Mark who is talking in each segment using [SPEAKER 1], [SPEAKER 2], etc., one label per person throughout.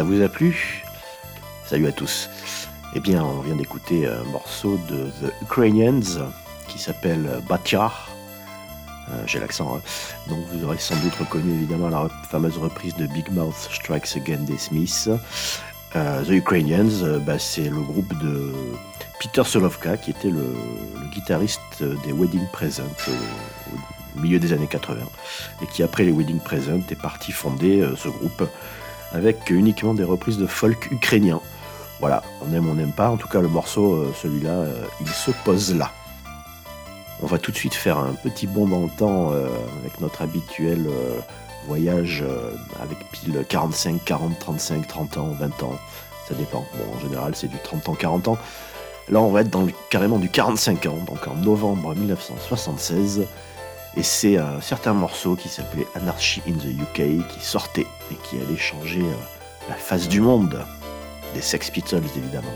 [SPEAKER 1] Ça vous a plu? Salut à tous. Eh bien, on vient d'écouter un morceau de The Ukrainians qui s'appelle Batyar. Euh, j'ai l'accent, hein. donc vous aurez sans doute reconnu évidemment la fameuse reprise de Big Mouth Strikes Again des Smiths. Euh, The Ukrainians, euh, bah, c'est le groupe de Peter Solovka qui était le, guitariste des Wedding Present au, milieu des années 80 et qui après les Wedding Present est parti fonder ce groupe avec uniquement des reprises de folk ukrainien. Voilà, on aime, on n'aime pas. En tout cas, le morceau, euh, celui-là, euh, il se pose là. On va tout de suite faire un petit bond dans le temps euh, avec notre habituel voyage avec pile 45, 40, 35, 30 ans, 20 ans. Ça dépend. Bon, en général, c'est du 30 ans, 40 ans. Là, on va être dans carrément du 45 ans, donc en novembre 1976. Et c'est un certain morceau qui s'appelait Anarchy in the UK qui sortait et qui allait changer la face du monde des Sex Pistols évidemment.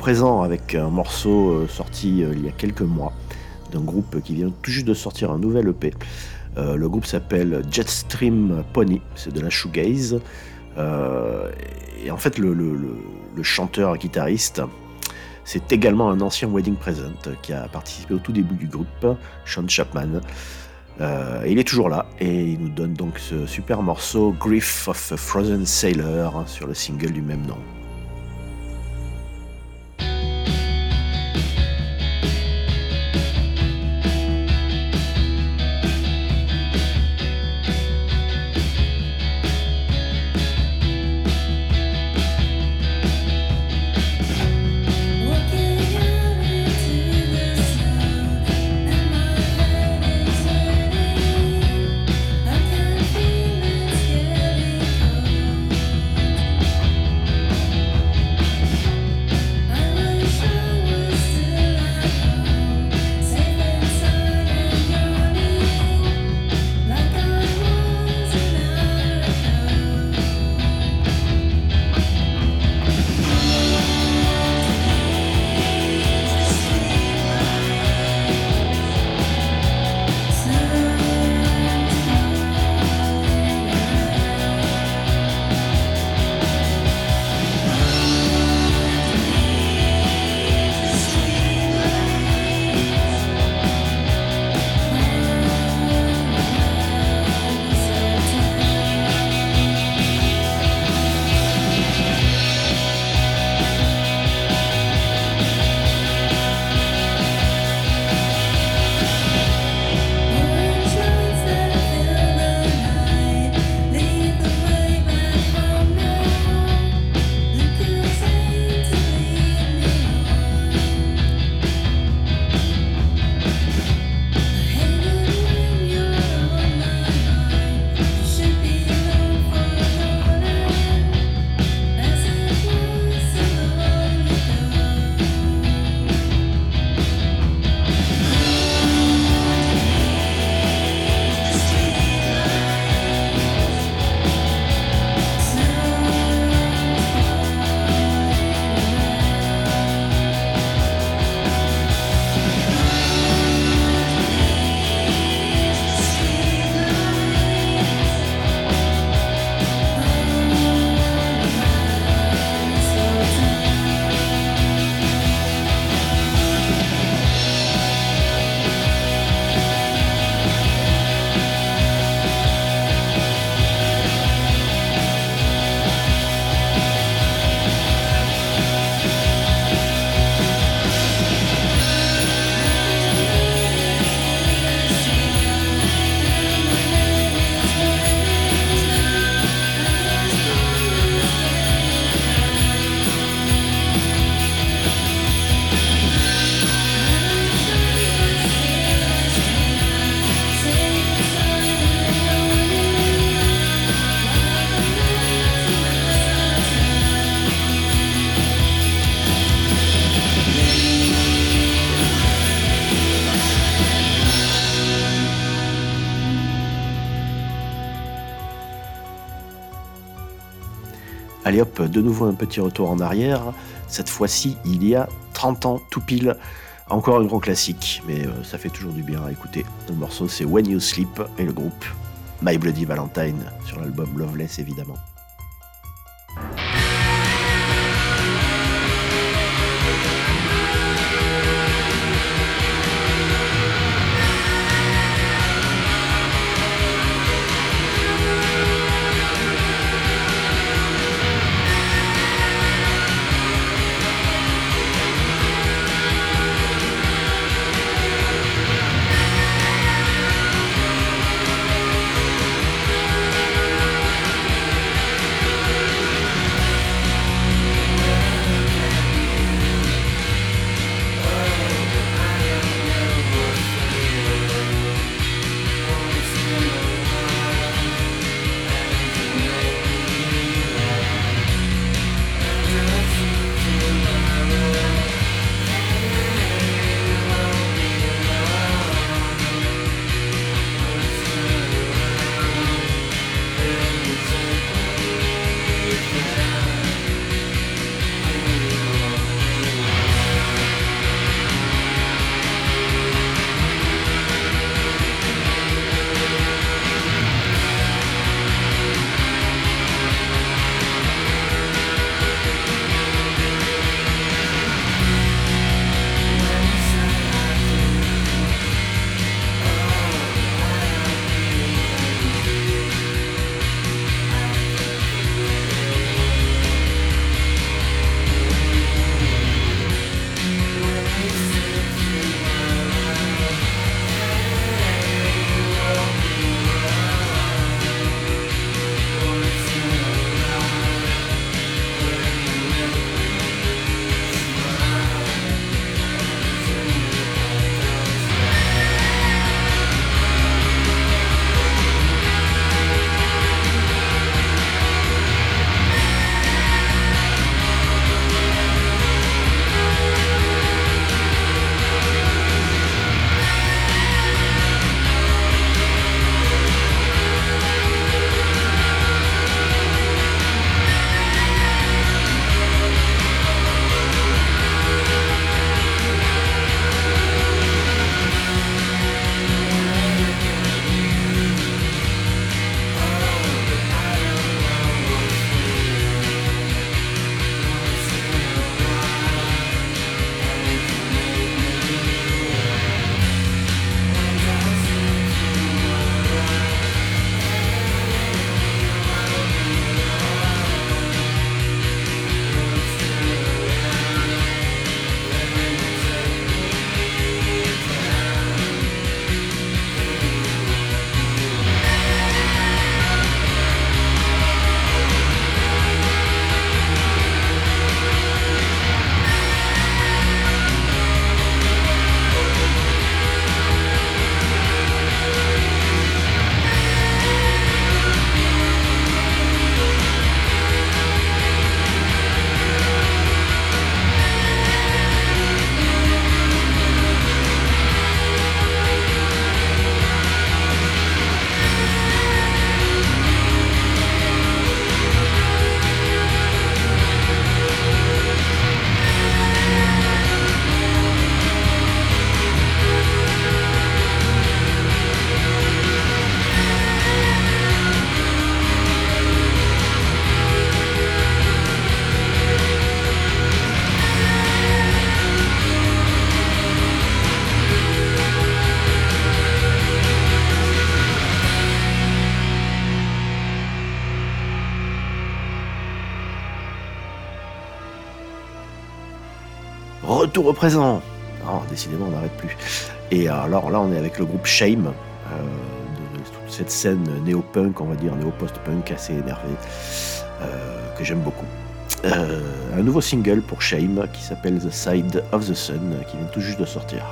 [SPEAKER 1] Présent avec un morceau euh, sorti euh, il y a quelques mois d'un groupe qui vient tout juste de sortir un nouvel EP. Euh, le groupe s'appelle Jetstream Pony, c'est de la shoegaze. et en fait, le, chanteur guitariste, c'est également un ancien Wedding Present qui a participé au tout début du groupe, Sean Chapman.
[SPEAKER 2] Euh, il est toujours là et il nous donne donc ce super morceau Grief of a Frozen Sailor hein, sur le single du même nom. De nouveau un petit retour en arrière. Cette fois-ci, il y a 30 ans, tout pile. Encore un grand classique, mais euh, ça fait toujours du bien à écouter. Le morceau, c'est When You Sleep et le groupe My Bloody Valentine sur l'album Loveless, évidemment.
[SPEAKER 3] Retour au. Non, décidément, on n'arrête plus. Et alors là, on est avec le groupe Shame, euh, toute cette scène néo-punk, on va dire, néo-post-punk assez énervé, euh, que j'aime beaucoup. Euh, un nouveau single pour Shame qui s'appelle The Side of the Sun, qui vient tout juste de sortir.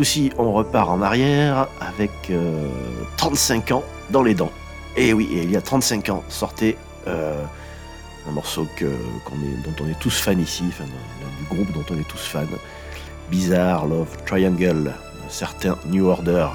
[SPEAKER 3] Coup-ci, on repart en arrière avec 35 euh, ans dans les dents. Et oui, il y a 35 ans sortait euh, un morceau que, dont on est tous fans ici, du groupe dont on est tous fans. Bizarre Love Triangle, certain New Order.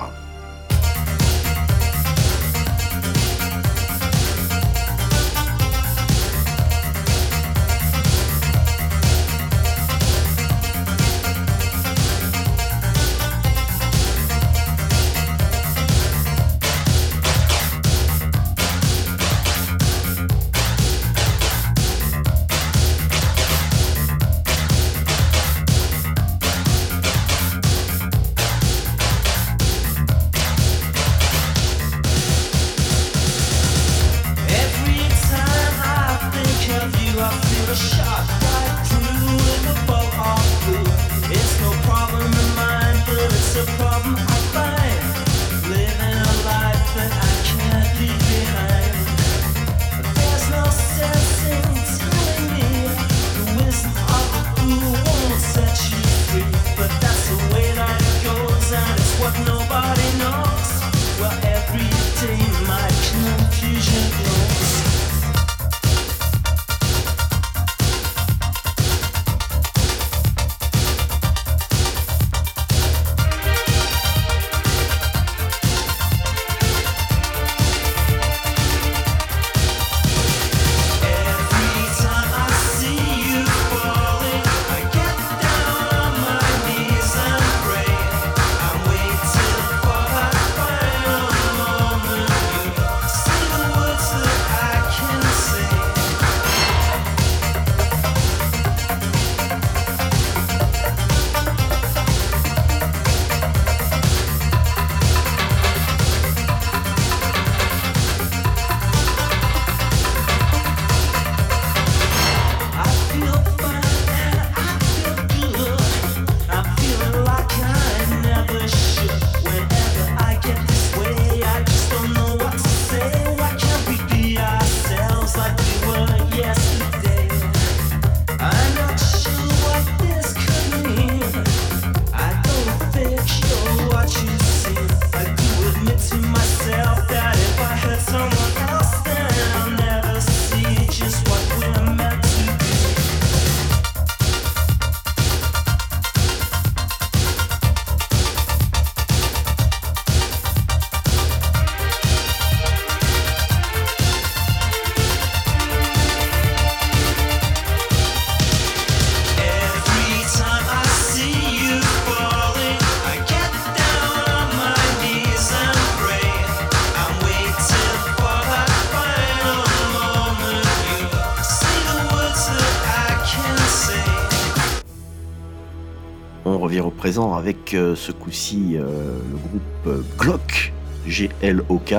[SPEAKER 4] Avec euh, ce coup-ci euh, le groupe Glock, G-L-O-K,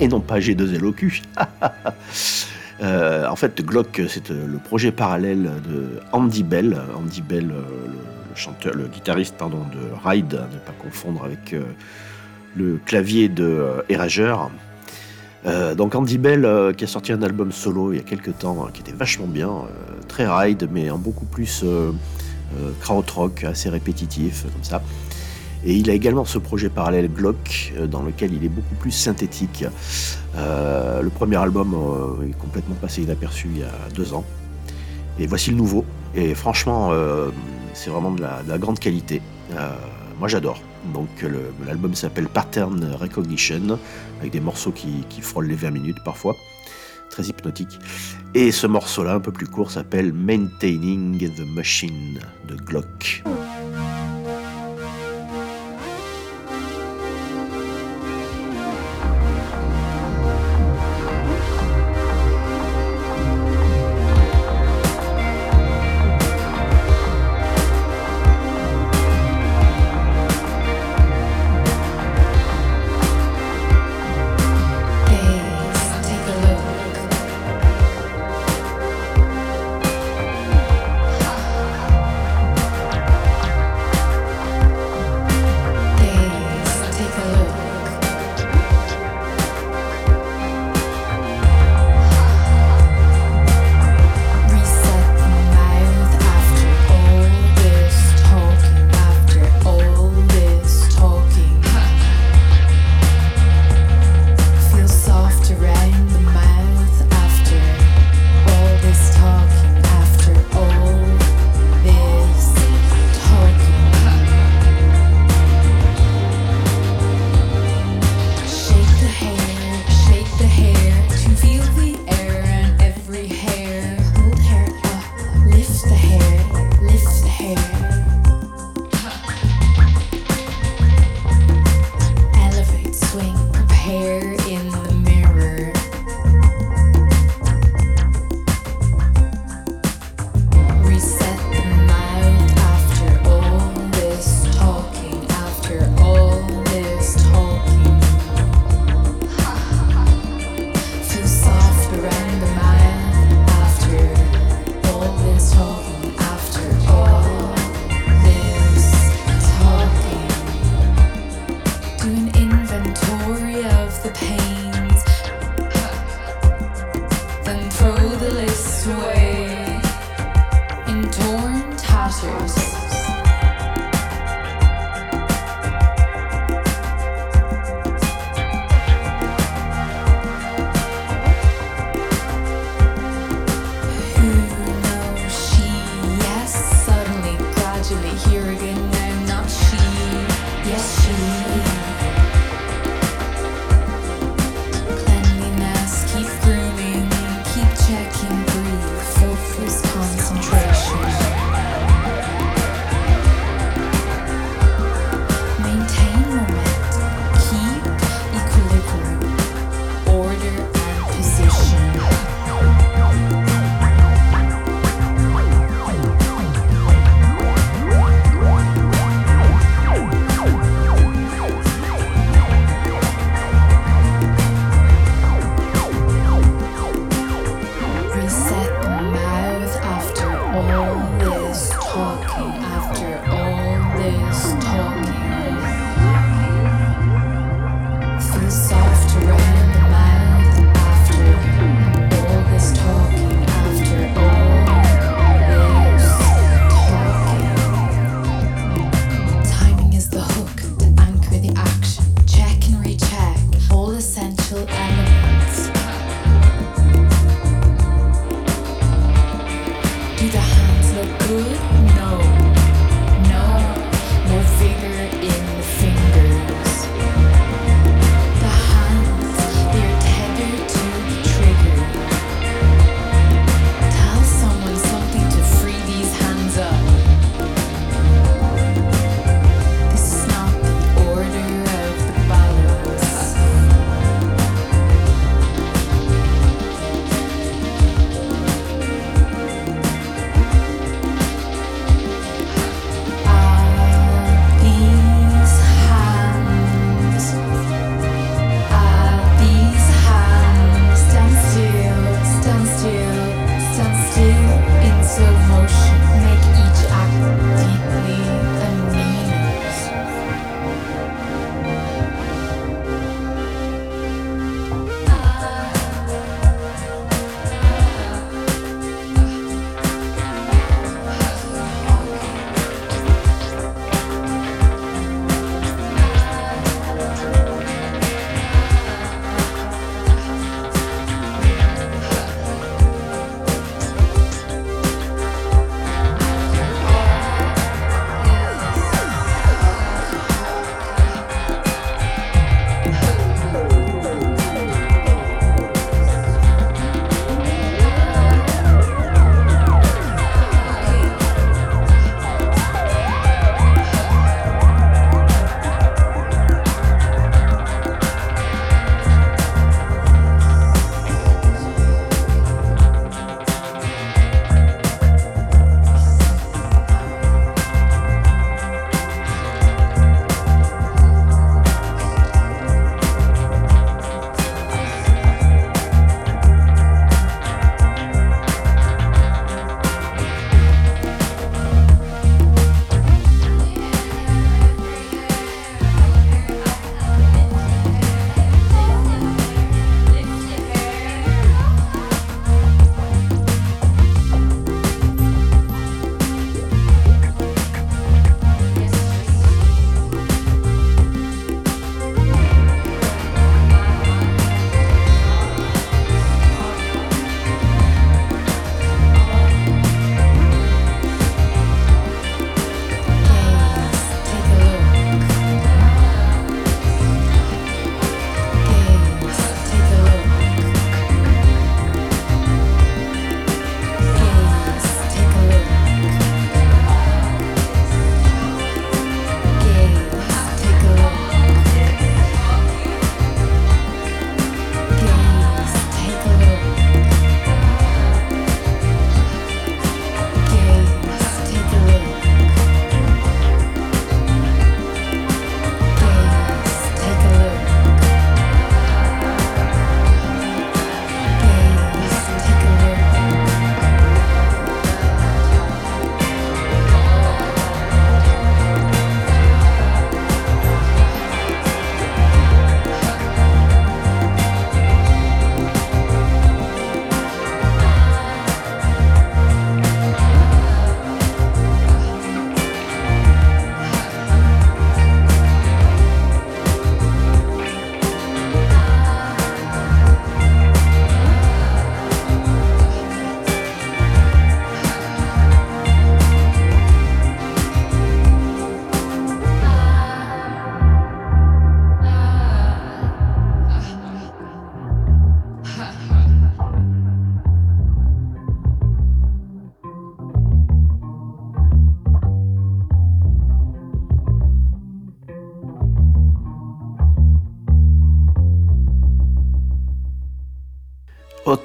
[SPEAKER 4] et non pas G2-L-O-Q. en fait, Glock, c'est le projet parallèle de Andy Bell. Andy Bell, le, guitariste pardon, de Ride, ne pas confondre avec le clavier de Erasure. donc Andy Bell qui a sorti un album solo il y a quelques temps qui était vachement bien, très ride mais en beaucoup plus euh, krautrock assez répétitif, comme ça. Et il a également ce projet parallèle Glock, euh, dans lequel il est beaucoup plus synthétique. Euh, le premier album est complètement passé inaperçu il y a deux ans. Et voici le nouveau. Et franchement, c'est vraiment de la, grande qualité. moi j'adore. Donc l'album s'appelle Pattern Recognition, avec des morceaux qui, qui frôlent les 20 minutes parfois très hypnotique. Et ce morceau-là, un peu plus court, s'appelle Maintaining the Machine de Glock.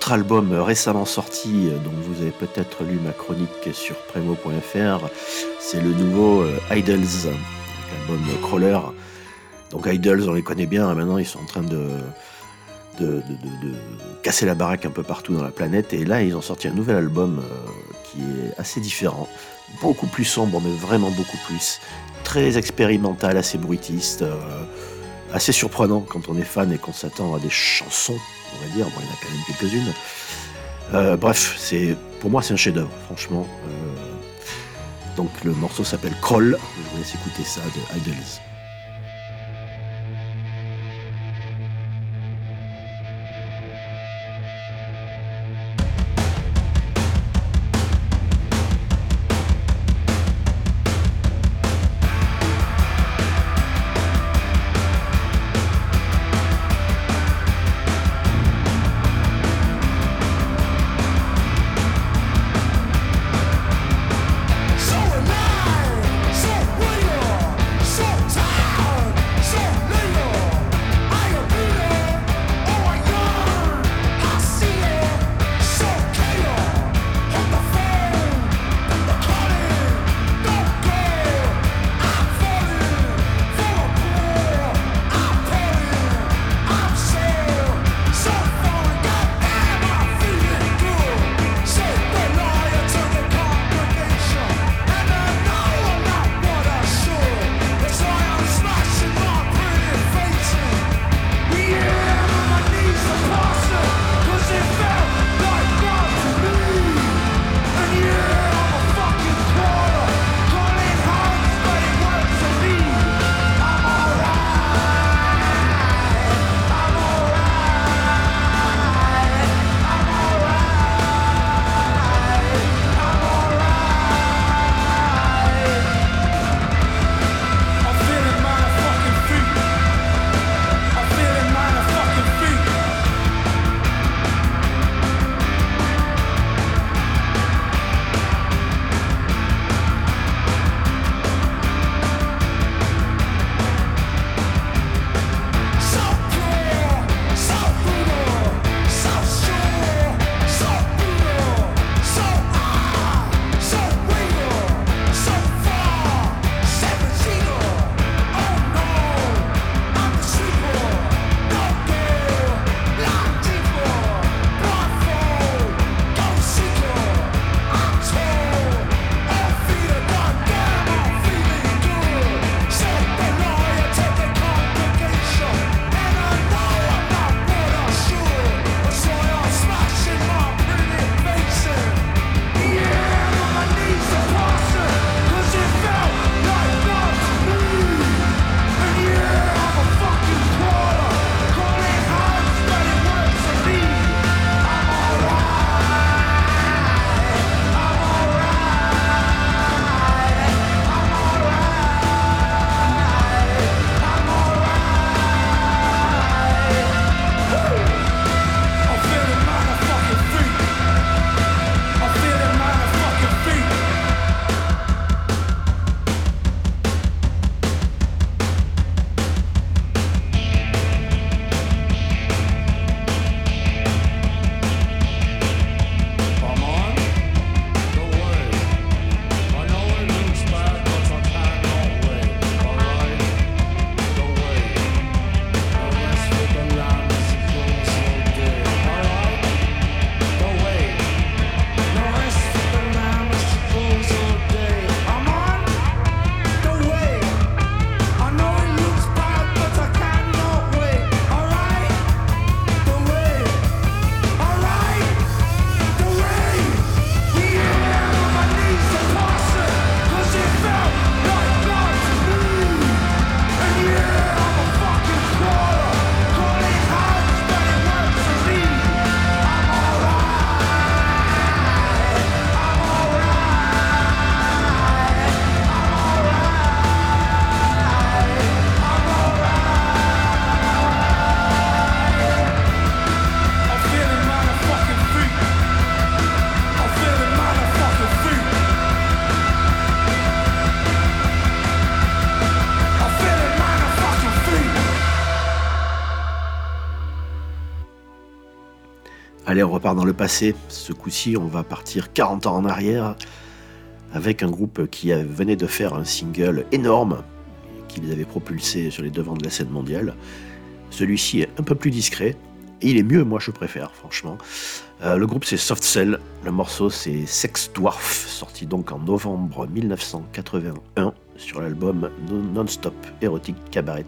[SPEAKER 5] Autre album récemment sorti, dont vous avez peut-être lu ma chronique sur Premo.fr, c'est le nouveau Idols, l'album Crawler. Donc Idols, on les connaît bien, maintenant ils sont en train de, casser la baraque un peu partout dans la planète. Et là, ils ont sorti un nouvel album qui est assez différent, beaucoup plus sombre, mais vraiment beaucoup plus. Très expérimental, assez bruitiste, assez surprenant quand on est fan et qu'on s'attend à des chansons on va dire. Bon, il y en a quand même quelques-unes. Euh, bref, c'est pour moi c'est un chef-d'œuvre, franchement. Euh, donc le morceau s'appelle Kroll. Je vous laisse écouter ça de Idols.
[SPEAKER 6] Allez, on repart dans le passé. Ce coup-ci, on va partir 40 ans en arrière avec un groupe qui venait de faire un single énorme qui les avait propulsés sur les devants de la scène mondiale. Celui-ci est un peu plus discret et il est mieux, moi je préfère, franchement. Euh, le groupe c'est Soft Cell, le morceau c'est Sex Dwarf, sorti donc en novembre 1981 sur l'album Non-Stop Erotic Cabaret.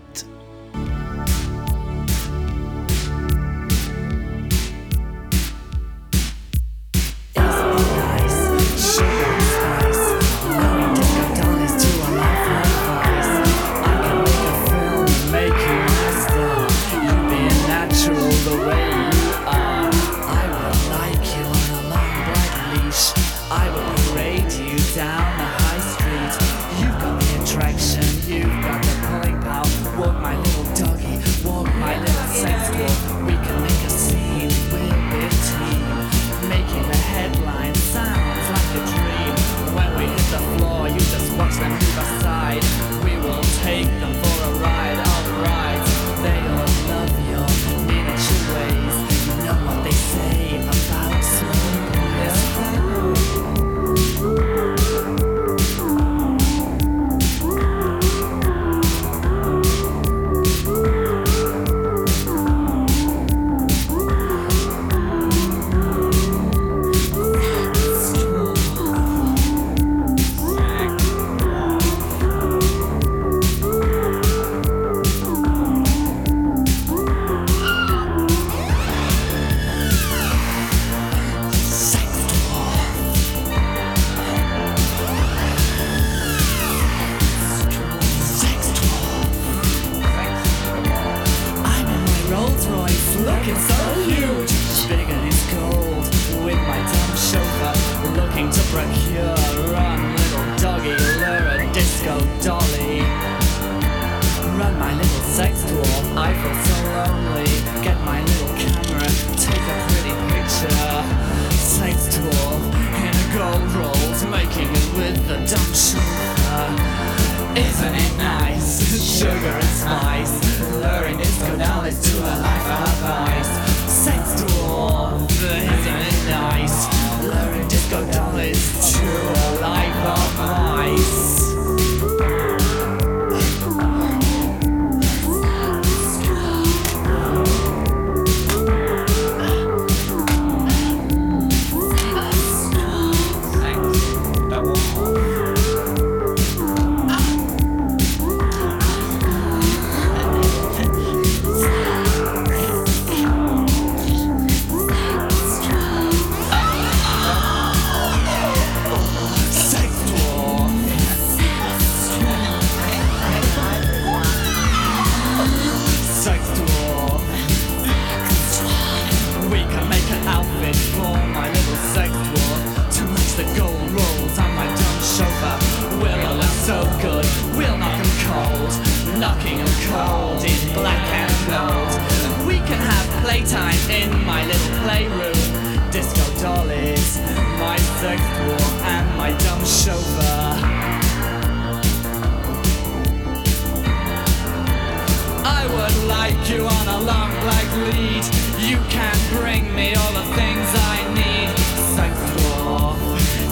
[SPEAKER 6] like you on a long black lead. You can bring me all the things I need. Sex war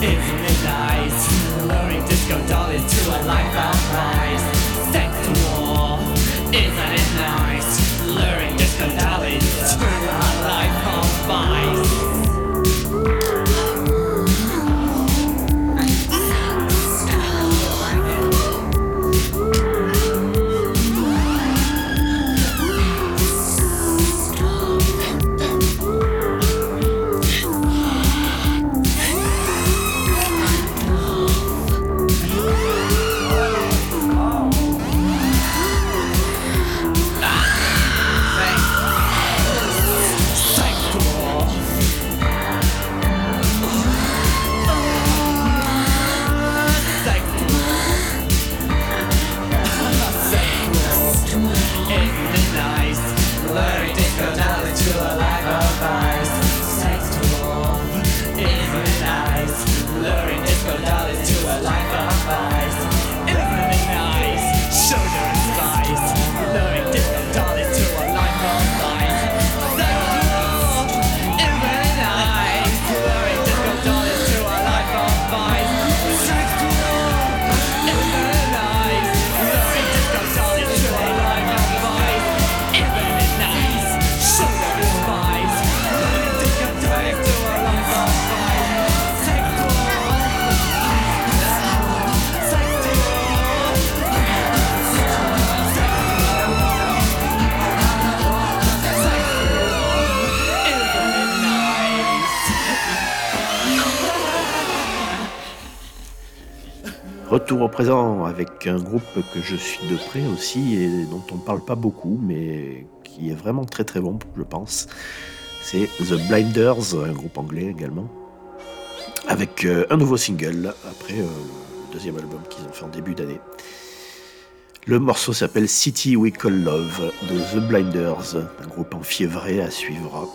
[SPEAKER 6] is midnight, luring disco dollies to a life outright.
[SPEAKER 7] Retour au présent avec un groupe que je suis de près aussi et dont on ne parle pas beaucoup, mais qui est vraiment très très bon, je pense. C'est The Blinders, un groupe anglais également, avec euh, un nouveau single après euh, le deuxième album qu'ils ont fait en début d'année. Le morceau s'appelle City We Call Love de The Blinders, un groupe enfiévré à suivre.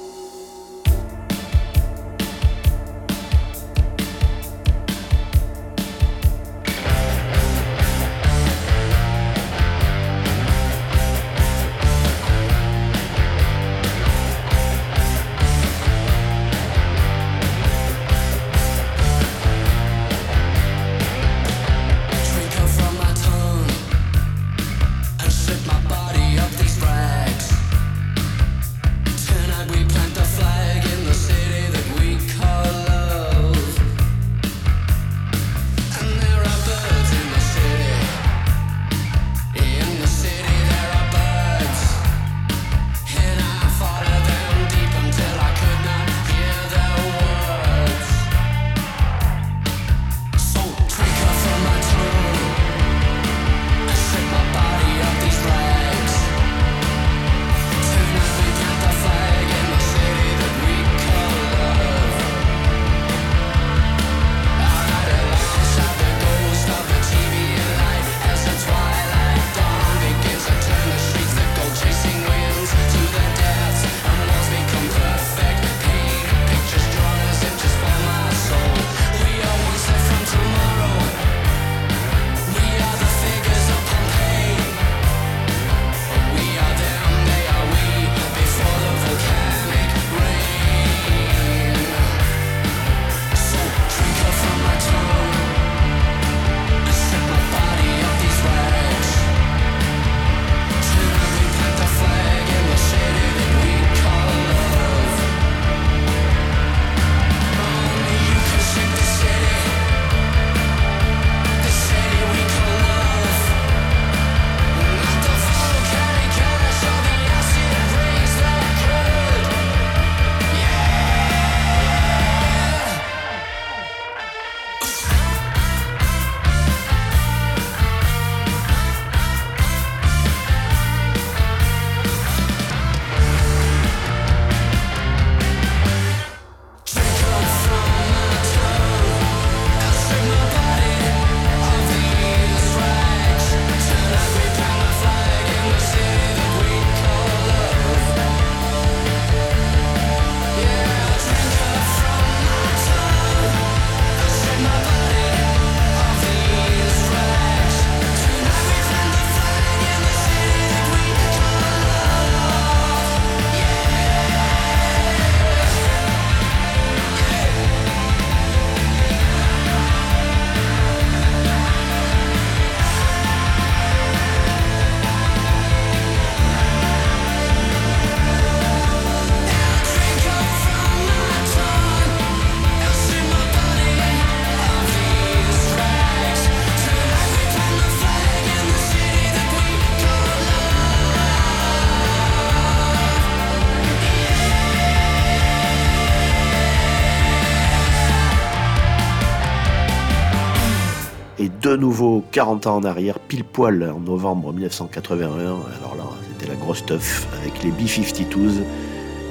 [SPEAKER 7] 40 ans en arrière, pile poil en novembre 1981. Alors là, c'était la grosse teuf avec les B-52s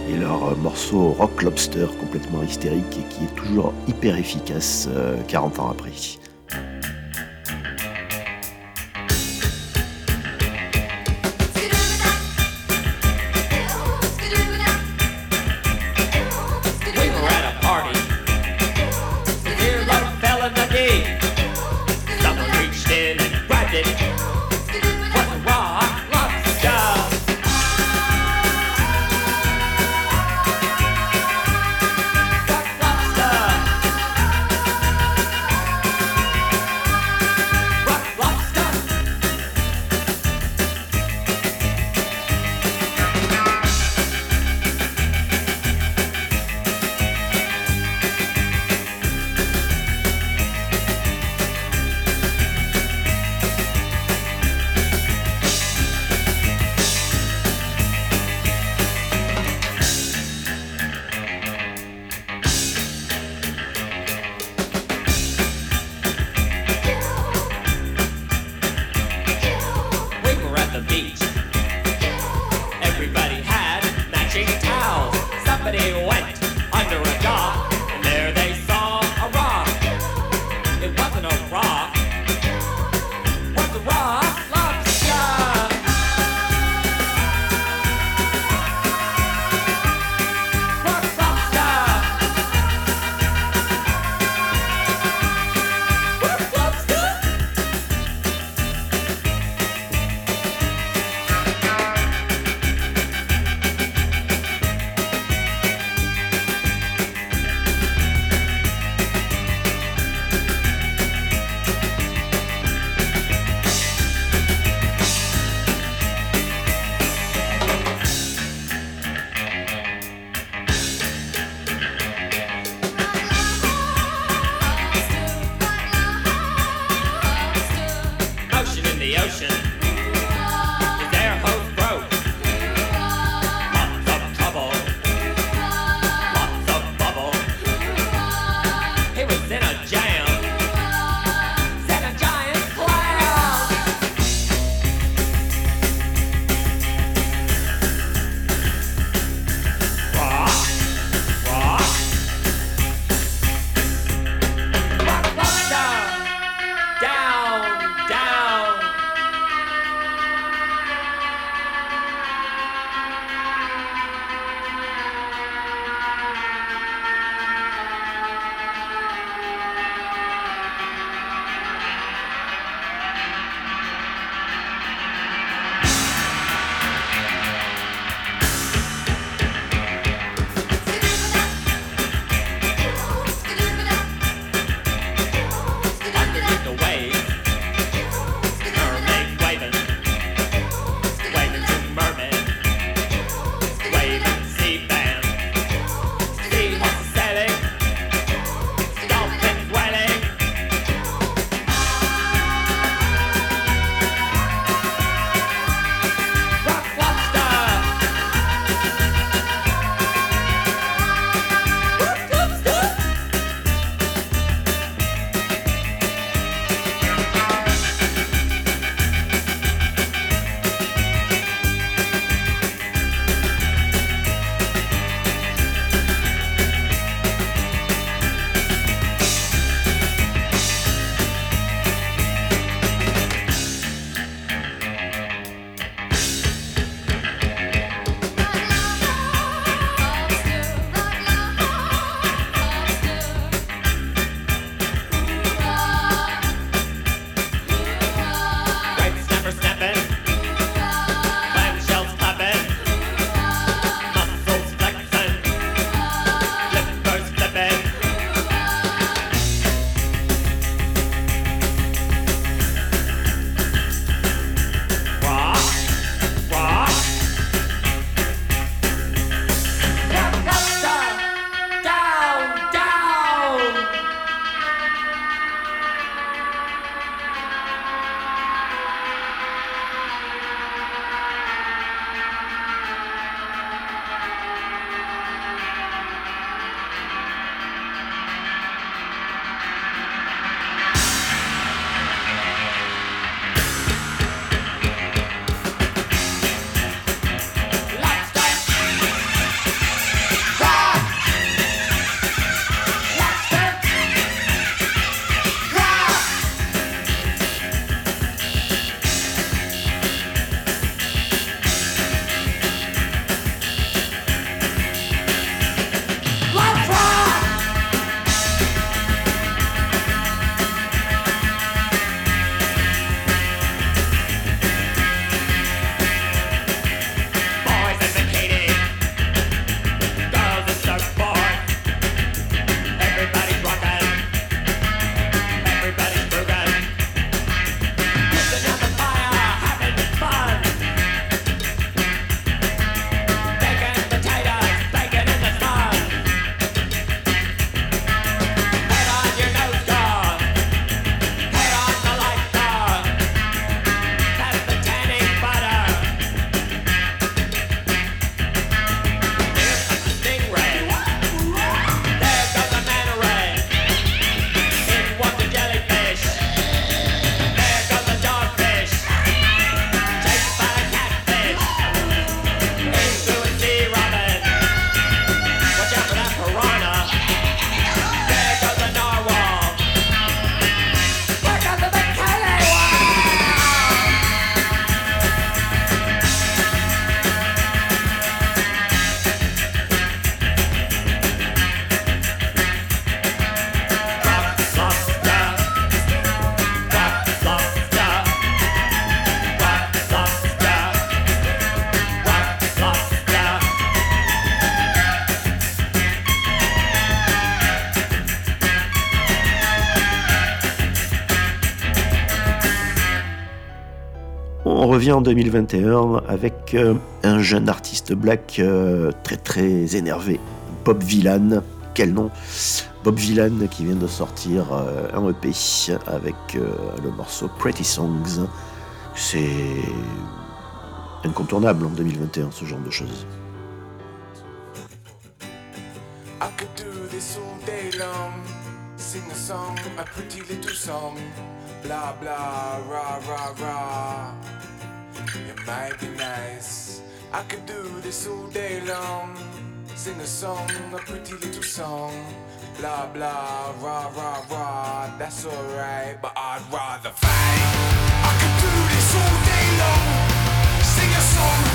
[SPEAKER 7] et leur morceau Rock Lobster complètement hystérique et qui est toujours hyper efficace 40 euh, ans après.
[SPEAKER 3] en 2021 avec euh, un jeune artiste black euh, très très énervé, Bob Villan. Quel nom? Bob Villan qui vient de sortir euh, un EP avec le morceau Pretty Songs. C'est incontournable en 2021 ce genre de choses. It might be nice. I could do this all day long. Sing a song, a pretty little song. Blah blah, rah rah rah. That's alright, but I'd rather fight. I could do this all day long. Sing a song.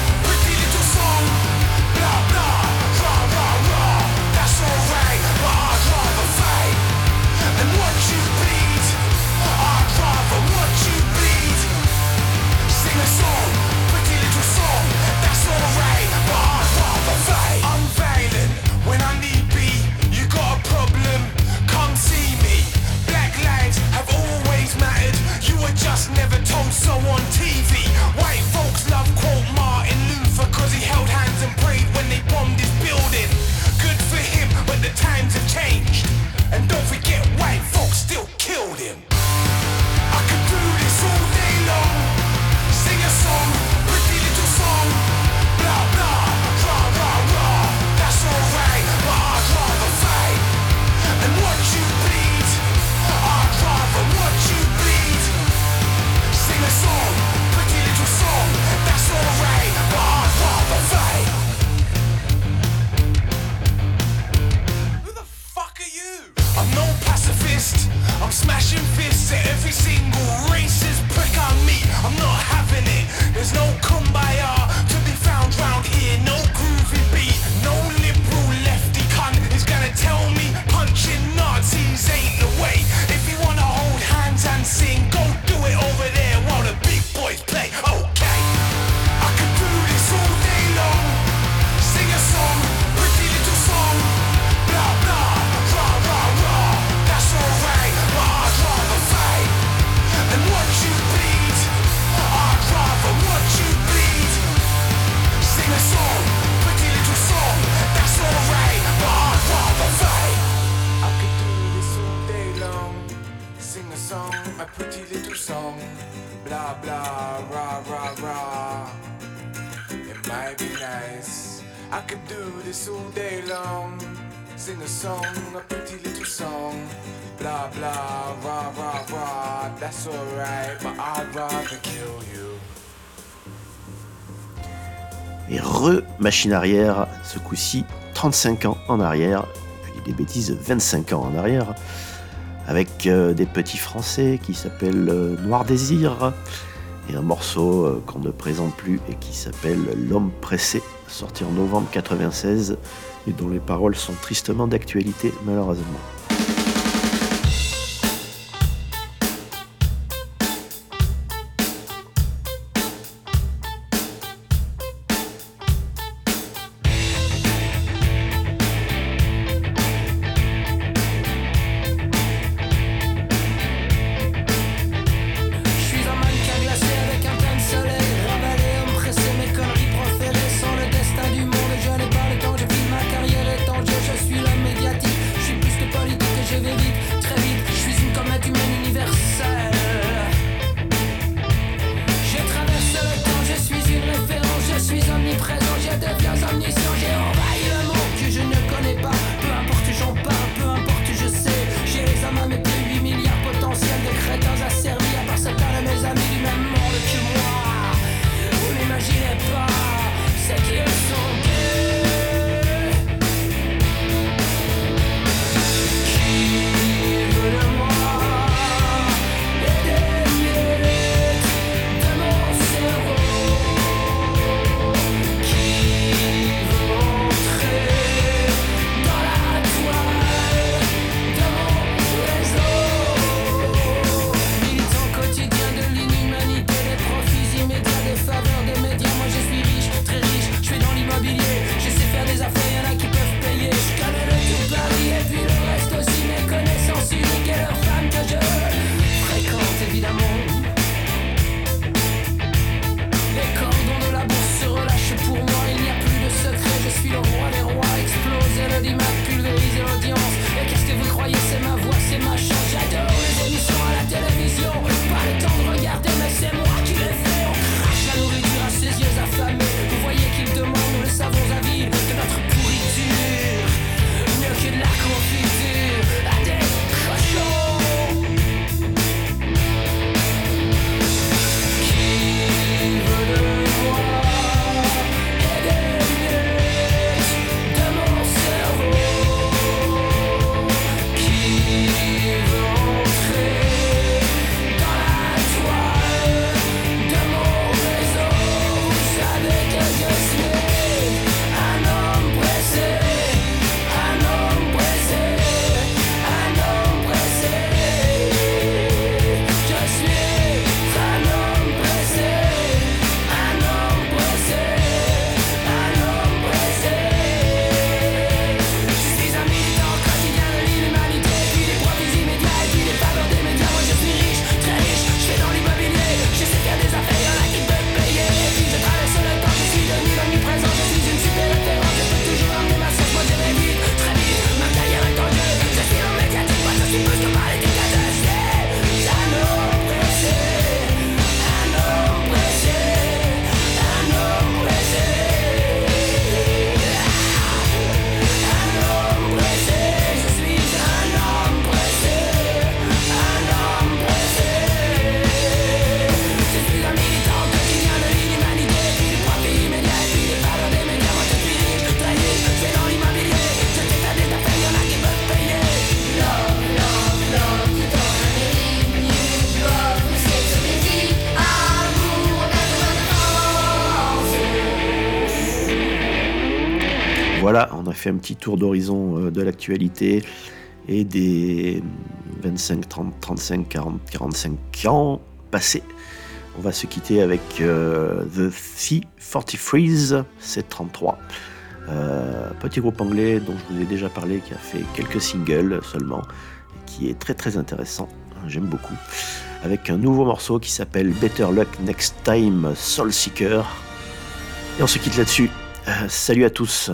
[SPEAKER 3] arrière, ce coup-ci 35 ans en arrière, je dis des bêtises, 25 ans en arrière, avec euh, des petits français qui s'appellent euh, Noir Désir, et un morceau euh, qu'on ne présente plus et qui s'appelle L'homme pressé, sorti en novembre 96, et dont les paroles sont tristement d'actualité malheureusement.
[SPEAKER 5] Fait un petit tour d'horizon euh, de l'actualité et des 25, 30, 35, 40, 45 ans passés. On va se quitter avec euh, The C43, c'est 33. Euh, petit groupe anglais dont je vous ai déjà parlé, qui a fait quelques singles seulement, qui est très très intéressant, j'aime beaucoup, avec un nouveau morceau qui s'appelle Better Luck Next Time Soul Seeker. Et on se quitte là-dessus. Euh, salut à tous.